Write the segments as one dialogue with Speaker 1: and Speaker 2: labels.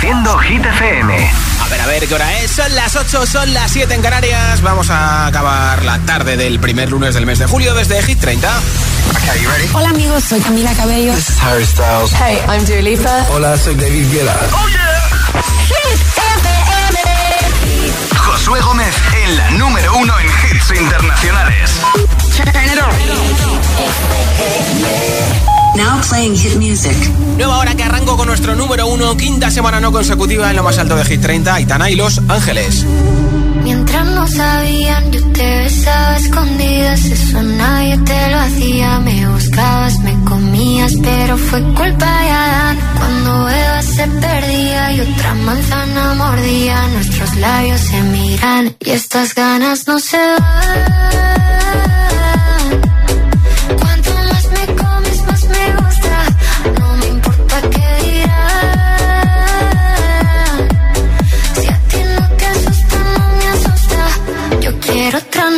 Speaker 1: Reproduciendo Hit FM.
Speaker 2: A ver, a ver, ¿qué hora es? Son las 8, son las 7 en Canarias. Vamos a acabar la tarde del primer lunes del mes de julio desde Hit 30.
Speaker 3: Okay, ready?
Speaker 4: Hola amigos, soy Camila Cabello.
Speaker 3: This is Harry Styles.
Speaker 4: Hey, I'm Dua Lipa.
Speaker 5: Hola, soy David Guetta.
Speaker 1: ¡Oh, yeah!
Speaker 4: Hit
Speaker 1: FM. Josué Gómez en la número uno en hits internacionales.
Speaker 6: Now playing hit music.
Speaker 2: Nueva hora que arranco con nuestro número uno, quinta semana no consecutiva en lo más alto de Hit 30, Aitana y Los Ángeles.
Speaker 7: Mientras no sabían, yo te besaba escondidas, eso nadie te lo hacía. Me buscabas, me comías, pero fue culpa de Adán. Cuando Eva se perdía y otra manzana mordía, nuestros labios se miran y estas ganas no se van.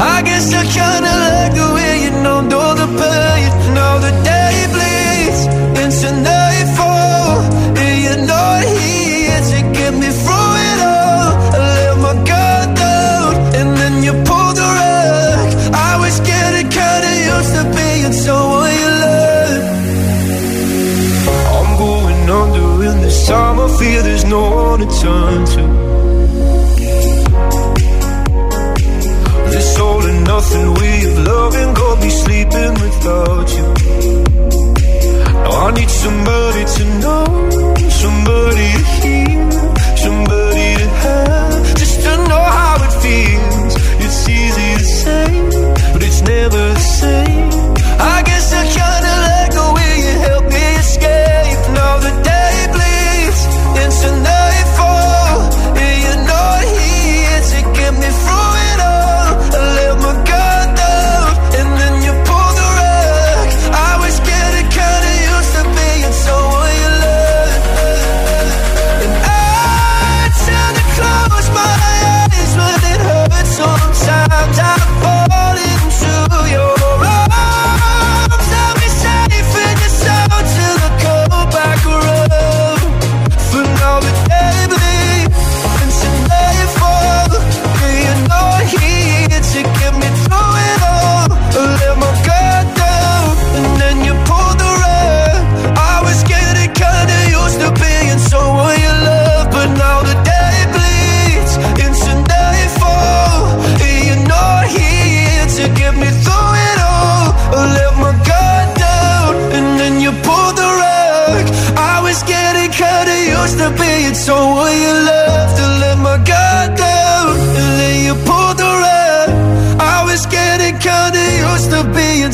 Speaker 8: I guess I kinda like the way you know, know the pain. Now the day bleeds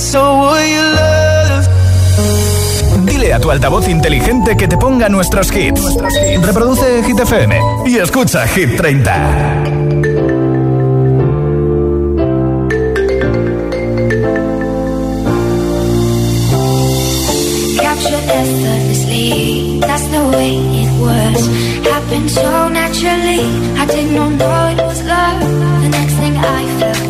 Speaker 8: so you love.
Speaker 1: Dile a tu altavoz inteligente que te ponga nuestros hits. Reproduce Hit FM y escucha Hit 30.
Speaker 9: effortlessly. That's the way it was. Happened so naturally. I did not know it was love. The next thing I felt you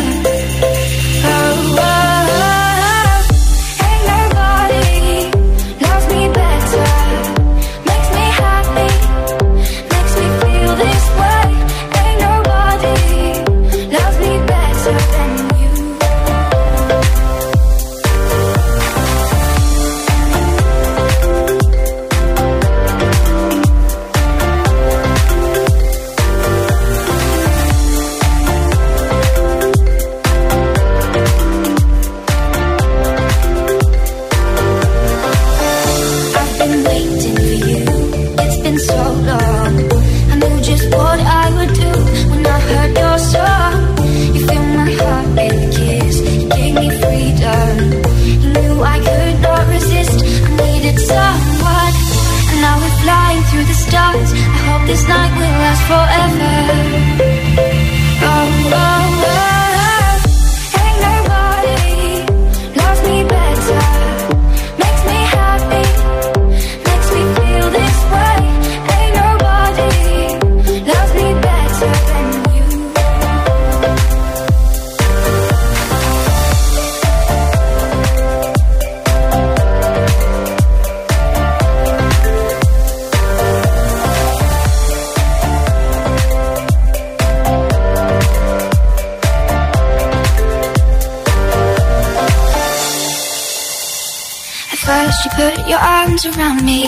Speaker 9: arms around me.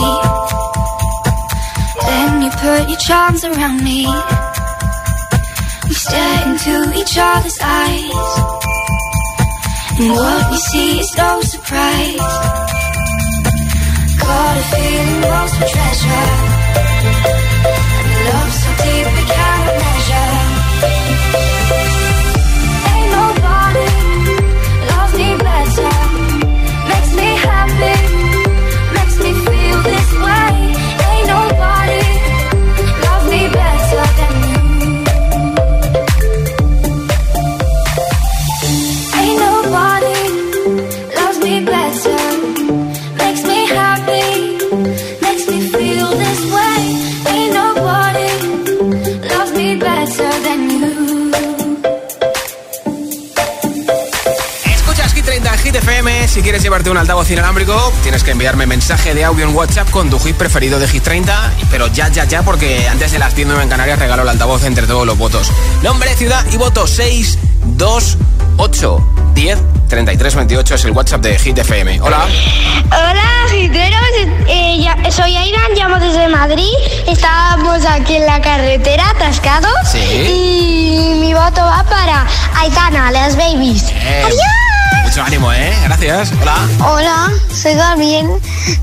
Speaker 10: Then
Speaker 9: you put your charms around me. We stare into each other's eyes. And what we see is no surprise. Caught a feeling lost for treasure. Love so deep we can't.
Speaker 10: Quieres llevarte un altavoz inalámbrico, tienes que enviarme mensaje de audio en WhatsApp con tu hit preferido de Hit 30, pero ya, ya, ya, porque antes de las 10 en Canarias regalo el altavoz entre todos los votos. Nombre, ciudad y voto 6, 2, 8, 10, 33, 28 es el WhatsApp de Hit FM. Hola.
Speaker 11: Hola, Hiteros. Eh, soy Aidan, llamo desde Madrid. Estábamos aquí en la carretera, atascados.
Speaker 10: Sí.
Speaker 11: Y mi voto va para Aitana, las babies. ¡Adiós!
Speaker 10: Mucho ánimo, ¿eh? Gracias. Hola.
Speaker 11: Hola, soy Gabriel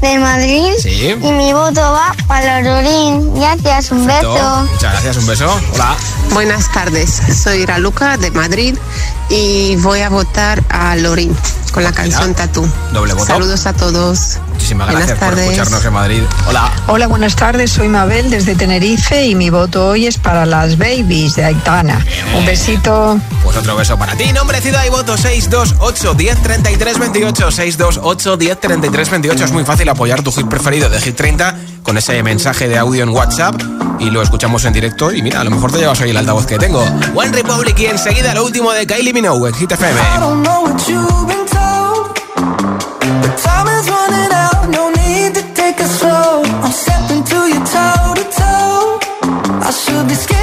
Speaker 11: de Madrid.
Speaker 10: Sí.
Speaker 11: Y mi voto va para Lorín. Gracias, un beso.
Speaker 10: Muchas gracias, un beso. Hola.
Speaker 6: Buenas tardes, soy Iraluca de Madrid y voy a votar a Lorín con la canción Tatú.
Speaker 10: Doble voto.
Speaker 6: Saludos a todos.
Speaker 10: Muchísimas gracias por escucharnos en Madrid. Hola.
Speaker 12: Hola, buenas tardes. Soy Mabel desde Tenerife y mi voto hoy es para las babies de Aitana. Un besito.
Speaker 10: Pues otro beso para ti. Nombre, ciudad y voto 628 10 33 28. 628 10 33 28. Es muy fácil apoyar tu hit preferido de Hit 30 con ese mensaje de audio en WhatsApp y lo escuchamos en directo. Y mira, a lo mejor te llevas hoy el altavoz que tengo. One Republic y enseguida lo último de Kylie Minogue en Hit FM. Time
Speaker 13: is running out, no
Speaker 2: need to take slow.
Speaker 13: I'm stepping to you toe to toe. I should be scared.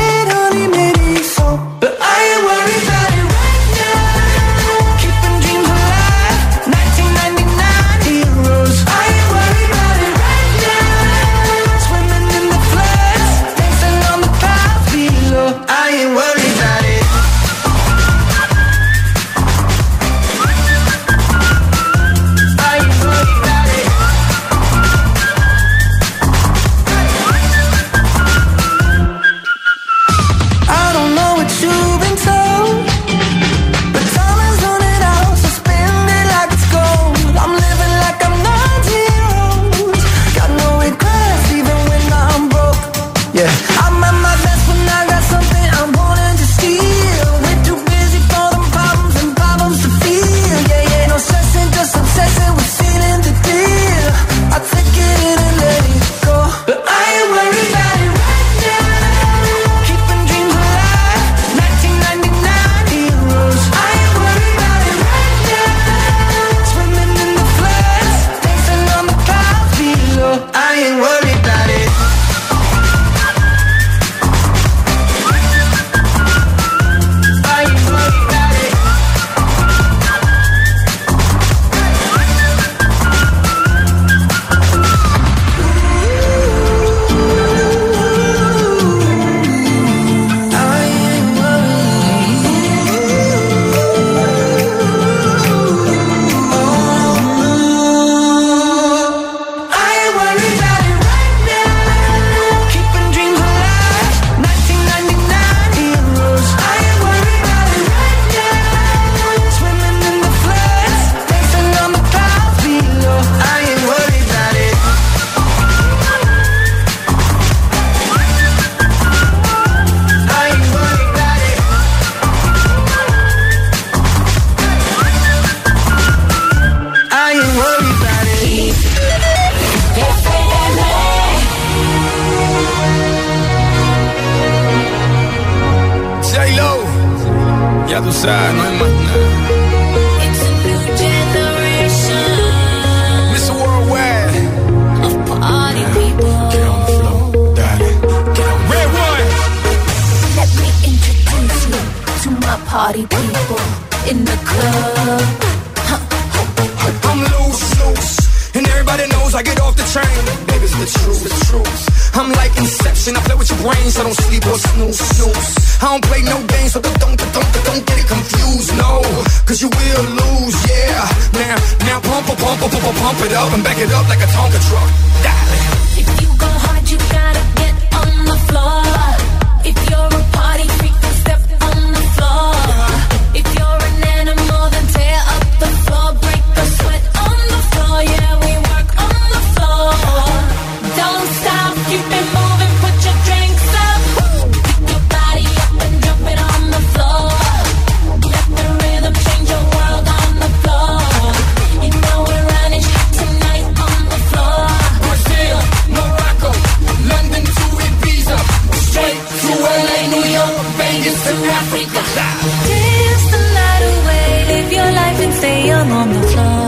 Speaker 13: sleep or snooze, snooze. I don't play no games, so don't, don't, don't, don't get it confused, no. Cause you will lose, yeah. Now, now pump, pump, pump, pump, pump it up and back it up like a Tonka truck. Darling.
Speaker 2: If you go hard, you gotta get on the floor. If you're a party freak, then step on the floor. If you're an animal, then tear up the floor, break the sweat on the floor, yeah. on the floor.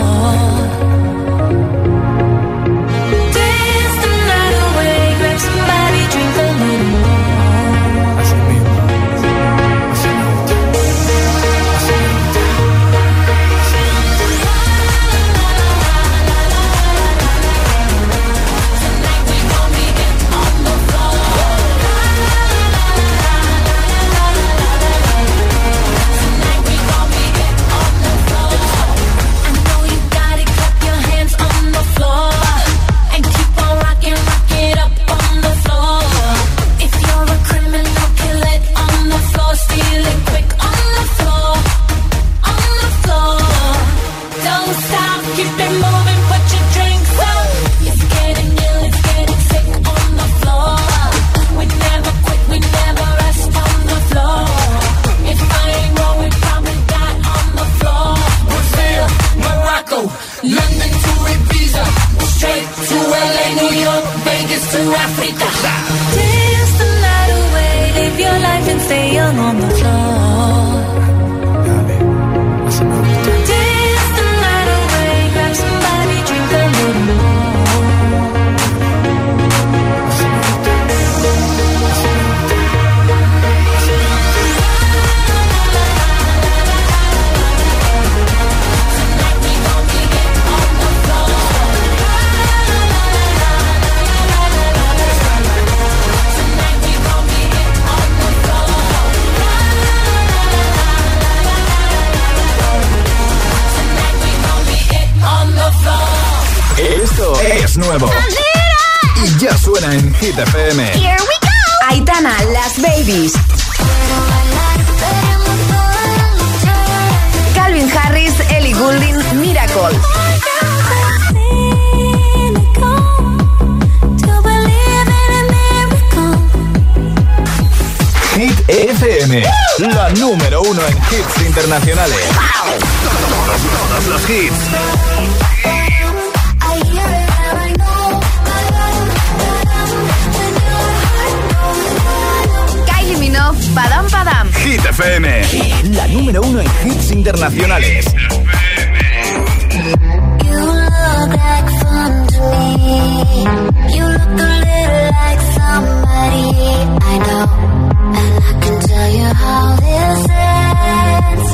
Speaker 13: Paris to
Speaker 1: en Hit FM.
Speaker 14: Here we go.
Speaker 4: Aitana, las babies. Calvin Harris, Ellie Goulding, Miracle.
Speaker 1: Hit FM, la número uno en hits internacionales. Los hits.
Speaker 4: Padam Padam.
Speaker 1: Hit FM. La número uno en hits internacionales.
Speaker 5: You look like fun to me. You look a little like somebody I know. And I can tell you how this ends.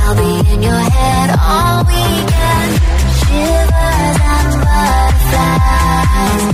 Speaker 5: I'll be in your head all weekend. Shivers and butterflies.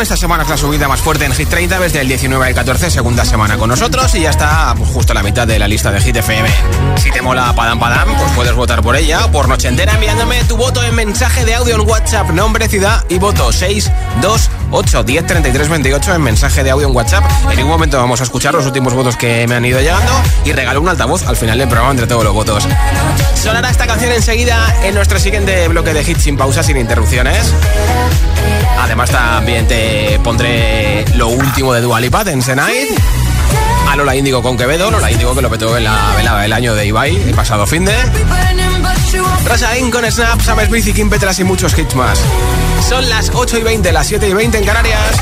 Speaker 10: Esta semana es la subida más fuerte en Hit 30 desde el 19 al 14, segunda semana con nosotros y ya está pues, justo a la mitad de la lista de Hit FM. Si te mola Padam Padam, pues puedes votar por ella o por Noche Entera enviándome tu voto en mensaje de audio en WhatsApp, nombre, ciudad y voto 628 10 33 28 en mensaje de audio en WhatsApp. En ningún momento vamos a escuchar los últimos votos que me han ido llegando y regalo un altavoz al final del programa entre todos los votos. Sonará esta canción enseguida en nuestro siguiente bloque de hits sin pausa, sin interrupciones. Además también te pondré lo último de Dua Lipa, Dance the Night. A Lola Índigo con Quevedo, Lola Índigo que lo petó en la velada del año de Ibai, el pasado fin de... Rasain con Snap, Sam Smith y Kim Petras y muchos hits más. Son las 8 y 20, las 7 y 20 en Canarias.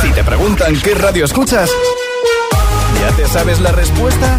Speaker 1: Si te preguntan qué radio escuchas, ¿ya te sabes la respuesta?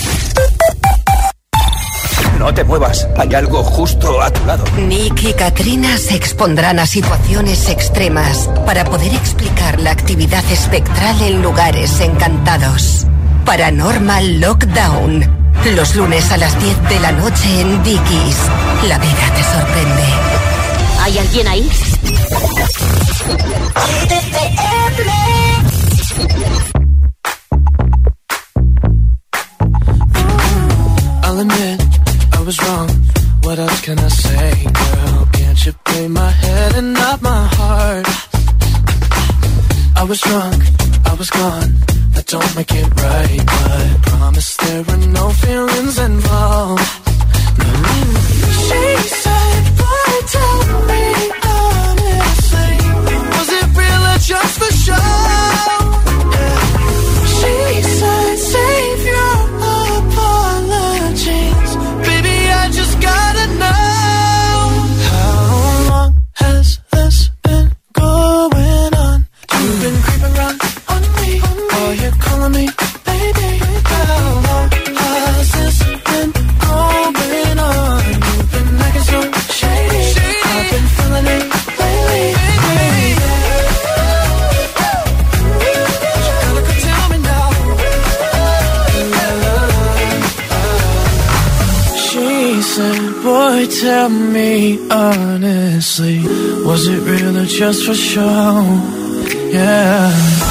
Speaker 15: No te muevas, hay algo justo a tu lado.
Speaker 16: Nick y Katrina se expondrán a situaciones extremas para poder explicar la actividad espectral en lugares encantados. Paranormal Lockdown. Los lunes a las 10 de la noche en Dickies. La vida te sorprende.
Speaker 17: ¿Hay alguien ahí?
Speaker 18: I'll admit I was wrong. What else can I say, girl? Can't you play my head and not my heart? I was drunk, I was gone. That don't make it right, but promise there were no feelings involved. No. She said, "Boy, tell me honestly, was it real or just for show?" Tell me honestly, was it real or just for show? Yeah.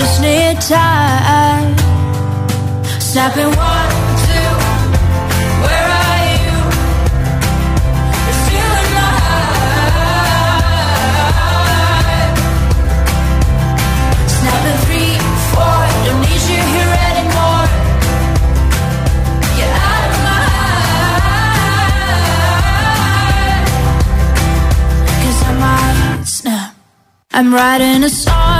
Speaker 19: just need time. Snapping one, two, where are you? You're still in my heart. Snapping three, four, don't need you here anymore. Get out of my heart. Cause I might snap. I'm writing a song.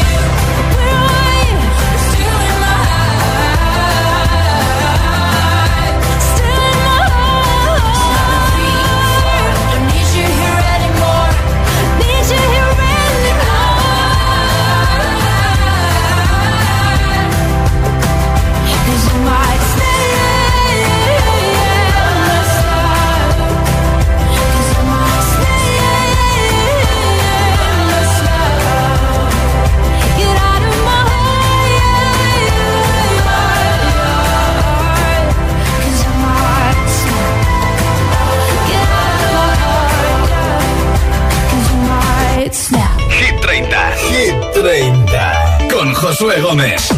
Speaker 1: 30. Con Josué Gómez.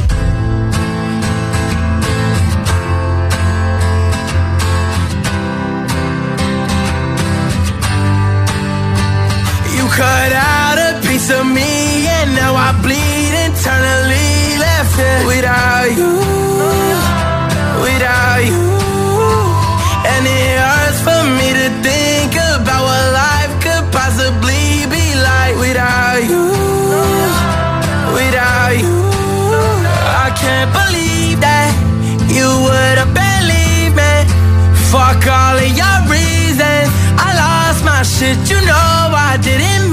Speaker 20: You cut out a piece of me, and now I bleed internally. Left it without you, Did you know I didn't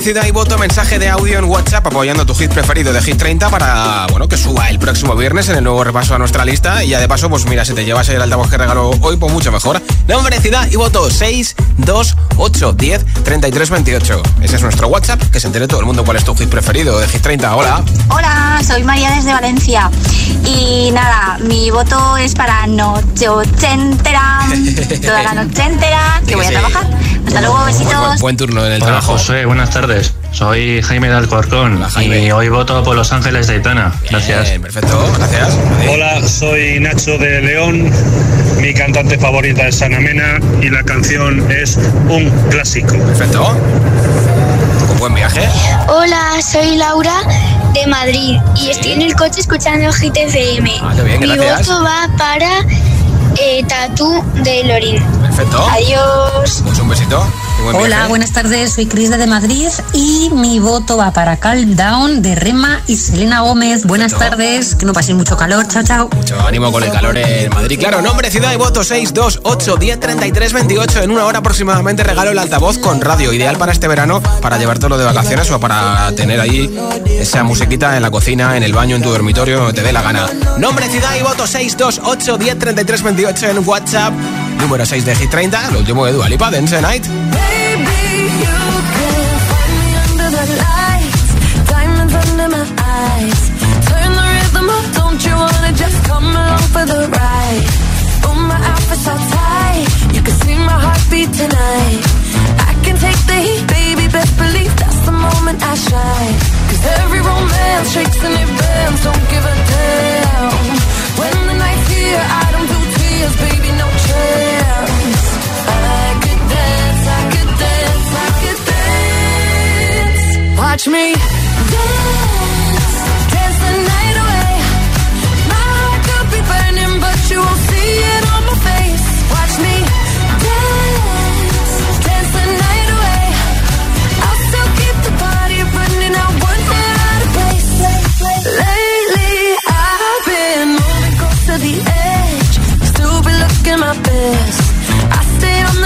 Speaker 10: Ciudad y voto, mensaje de audio en WhatsApp apoyando tu hit preferido de Hit 30 para, bueno, que suba el próximo viernes en el nuevo repaso a nuestra lista y ya de paso, pues mira, si te llevas el altavoz que regalo hoy, pues mucho mejor. Nombre, ciudad y voto 6, 2, 8, 10, 33, 28. Ese es nuestro WhatsApp, que se entere todo el mundo cuál es tu hit preferido de Hit 30. Hola.
Speaker 19: Hola, soy María desde Valencia. Y nada, mi voto es para noche ochentera, toda la noche entera, que voy a trabajar. Hasta luego, besitos.
Speaker 10: Buen, buen turno en el
Speaker 21: Hola
Speaker 10: trabajo.
Speaker 21: José, buenas tardes. Soy Jaime de Alcorcón y hoy voto por Los Ángeles de Aitana. Gracias.
Speaker 10: perfecto, gracias.
Speaker 22: Hola, soy Nacho de León. Mi cantante favorita es Ana Mena y la canción es un clásico.
Speaker 10: Perfecto. Buen viaje.
Speaker 23: Hola, soy Laura de Madrid y estoy en el coche escuchando Hit FM.
Speaker 10: Ah, qué bien,
Speaker 23: Mi
Speaker 10: gracias.
Speaker 23: voto va para eh, Tatú de Lorin.
Speaker 10: Perfecto.
Speaker 23: Adiós.
Speaker 10: Pues un besito. buen
Speaker 24: Hola,
Speaker 10: viaje.
Speaker 24: buenas tardes, soy Cris de Madrid y mi voto va para Calm Down de Rema y Selena Gómez. Buenas tardes, que no paséis mucho calor, chao, chao.
Speaker 10: Mucho ánimo con el calor en Madrid. Claro, nombre, ciudad y voto 6, 2, 8, 10, 33, 28. En una hora aproximadamente regalo el altavoz con radio. Ideal para este verano, para llevártelo de vacaciones o para tener ahí esa musiquita en la cocina, en el baño, en tu dormitorio, donde te dé la gana. Nombre, ciudad y voto 6, 2, 8, 10, 33, 28 en WhatsApp. Número 6 de Hit 30, lo último de Dua Lipa, Dance the Night.
Speaker 18: I shine. Cause every romance shakes and it bends, don't give a damn. Watch me dance,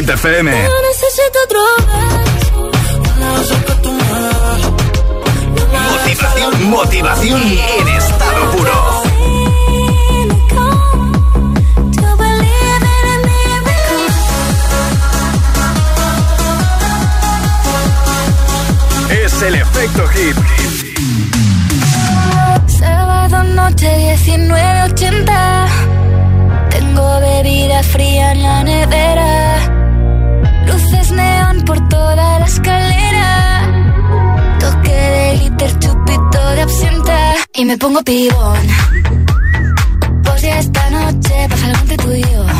Speaker 1: Hit FM.
Speaker 25: Me pongo pibón. Pues ya esta noche pasa algo entre tú y yo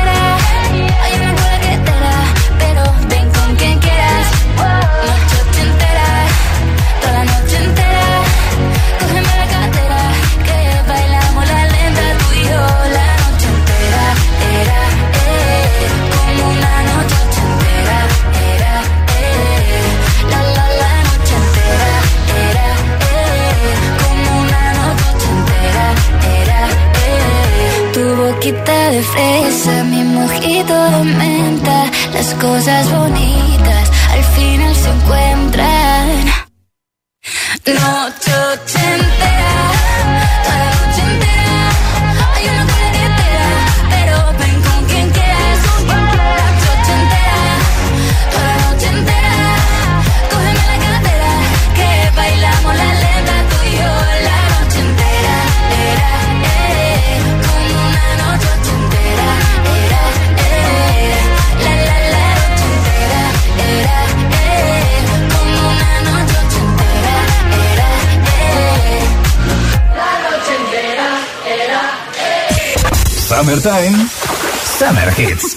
Speaker 5: It's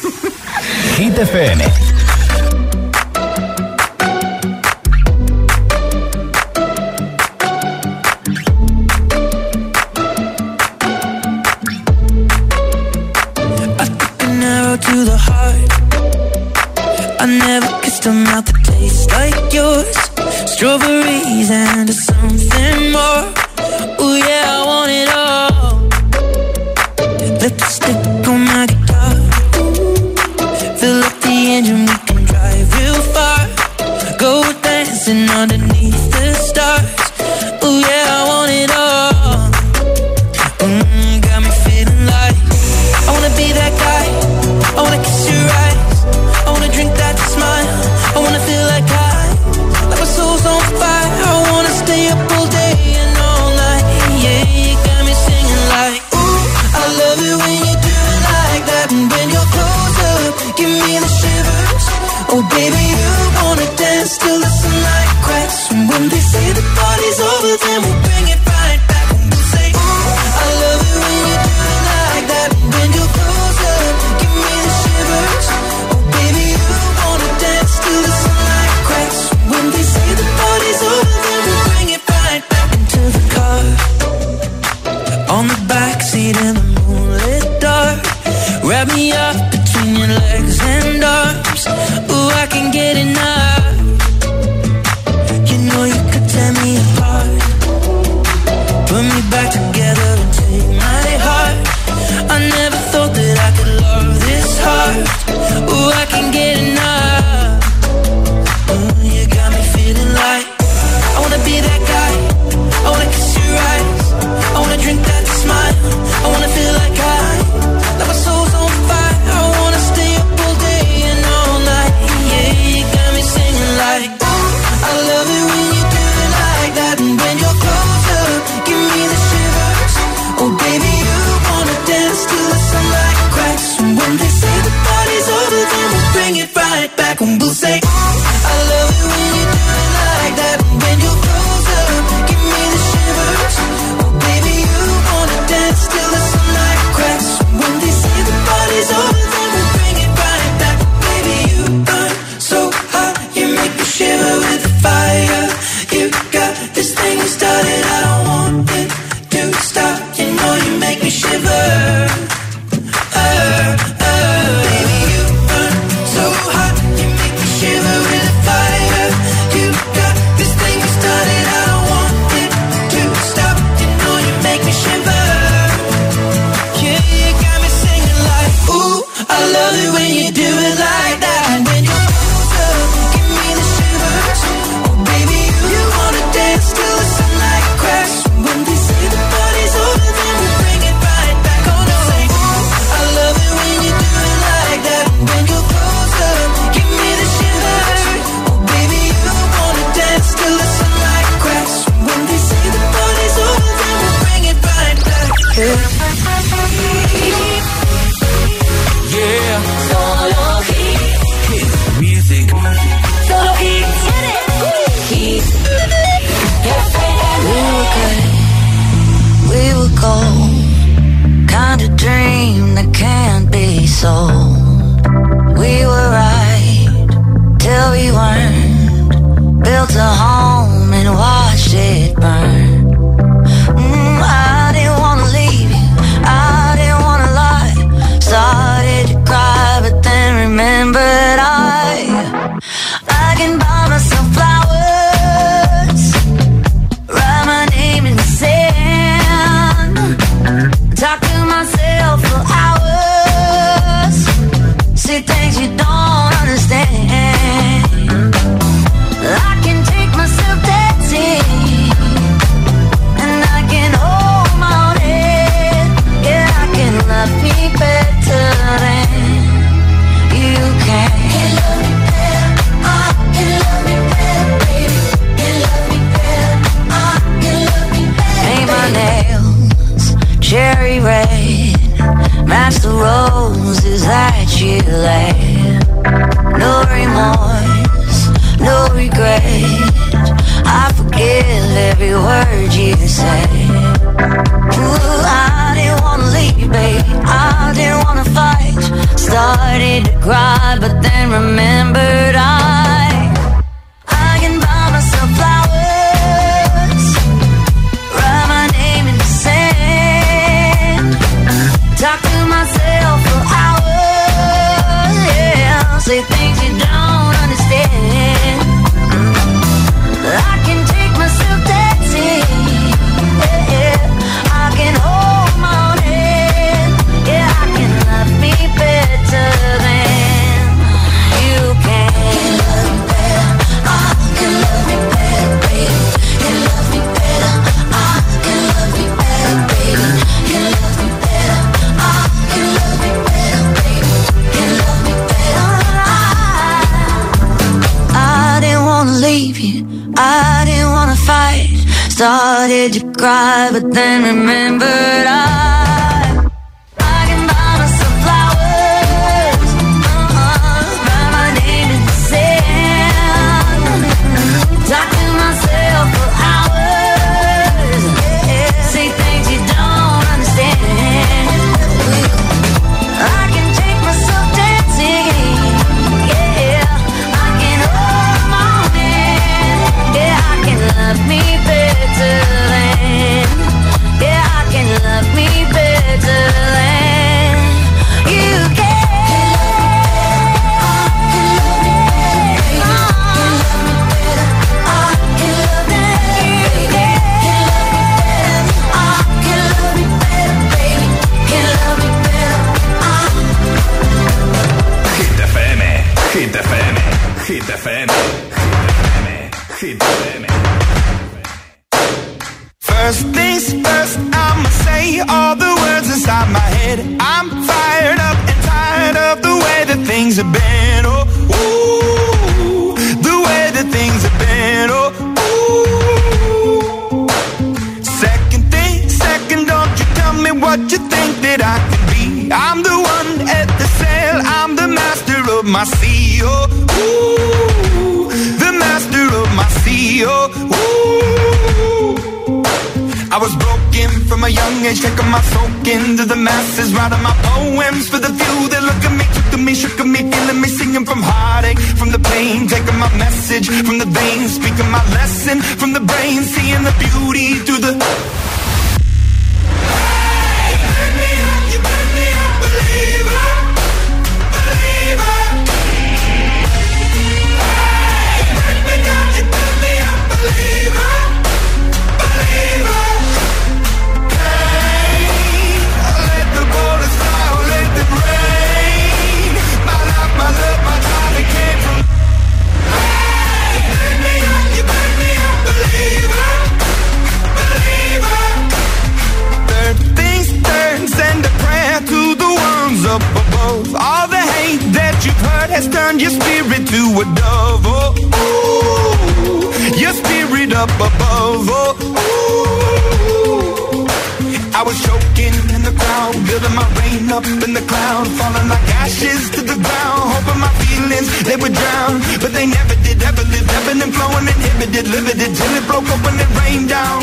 Speaker 5: they
Speaker 26: would drown, but they never did. Ever lived, ebbing and flowing, inhibited, limited till it broke up when it rained down.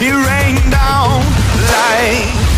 Speaker 26: It rained down like.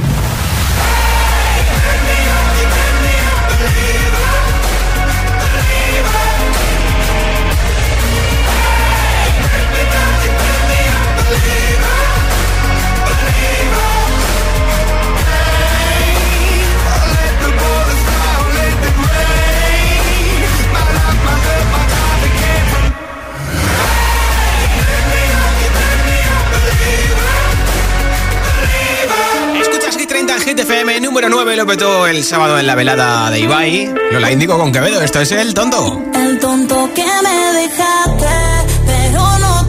Speaker 10: 9 lo petó el sábado en la velada de Ibai. Lo la indico con Quevedo, esto es el tonto.
Speaker 27: El tonto que me dejaste, pero no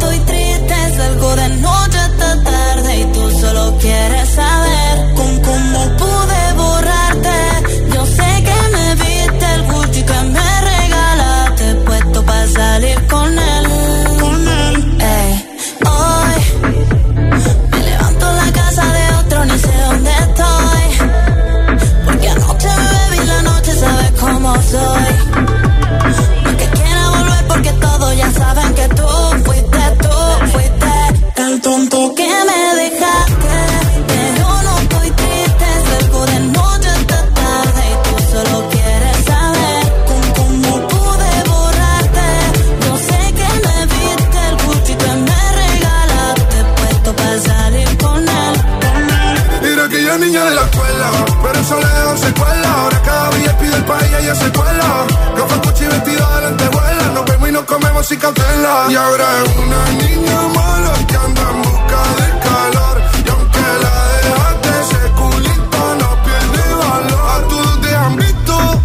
Speaker 28: ella se cuela. Gafas Gucci vestida de. Nos vemos y nos comemos sin cautela. Y ahora es una niña mala que anda en busca de calor. Y aunque la dejaste, ese culito no pierde valor. A todos te han visto.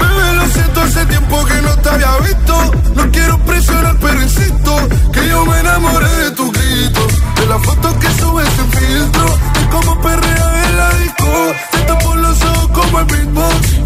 Speaker 28: Bebé, lo siento, hace tiempo que no te había visto. No quiero presionar, pero insisto que yo me enamoré de tu grito. De la foto que subes sin filtro. De cómo perrea en la disco. Te tapo los ojos como el beatbox.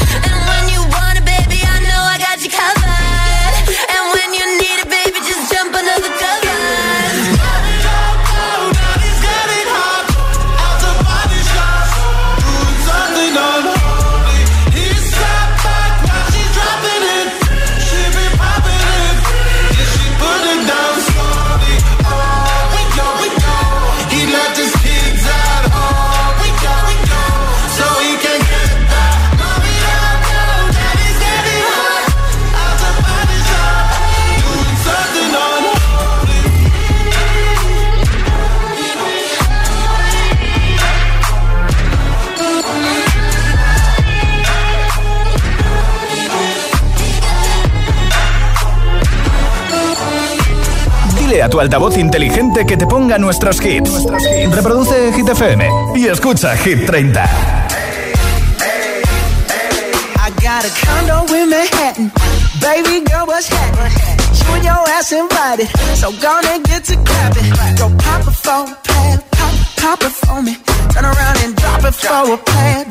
Speaker 1: A tu altavoz inteligente que te ponga nuestros hits. Reproduce Hit FM y escucha Hit 30.
Speaker 20: I got a condo in Manhattan. Baby girl, what's happening? You and your ass invited. So gonna get to clapping. Go pop it for a. Pop, pop it for me. Turn around and drop it for a plan.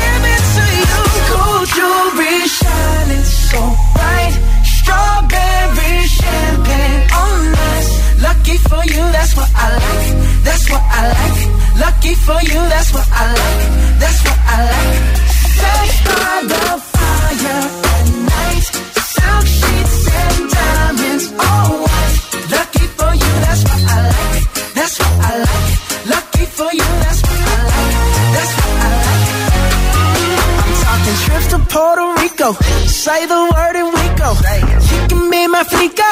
Speaker 20: so bright. Strawberry champagne oh, on us. Lucky for you, that's what I like. That's what I like. Lucky for you, that's what I like. That's what I like. Sex by the fire at night. Silk sheets and diamonds, all white. Lucky for you, that's what I like. That's what I like. Lucky for you, that's what I like. That's what I like. I'm talking trips to Puerto Rico. Say the word and we go. You can be my flica.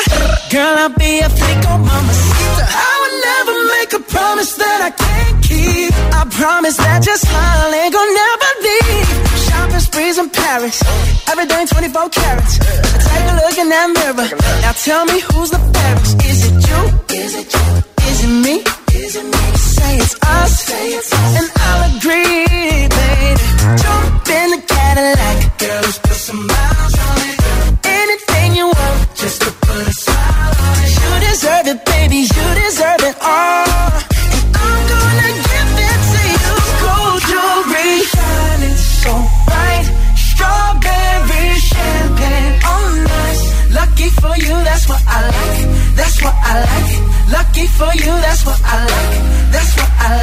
Speaker 20: Girl, I'll be a flico, mamacita. I would never make a promise that I can't keep. I promise that your smile ain't gonna never leave. Shopping sprees in Paris. Everything 24 carats. Take a look in that mirror. Now tell me who's the fairest. Is it you? Is it you? Is it me? Is it me? Say it's us. And I'll agree, baby. Jump in the Cadillac. Girl, Anything you want, just to put a smile on it. You deserve it, baby. You deserve it all. I'm gonna give it to you. Gold jewelry, shining so bright. Strawberry champagne. Lucky for you, that's what I like. That's what I like. Lucky for you, that's what I like. That's what I like.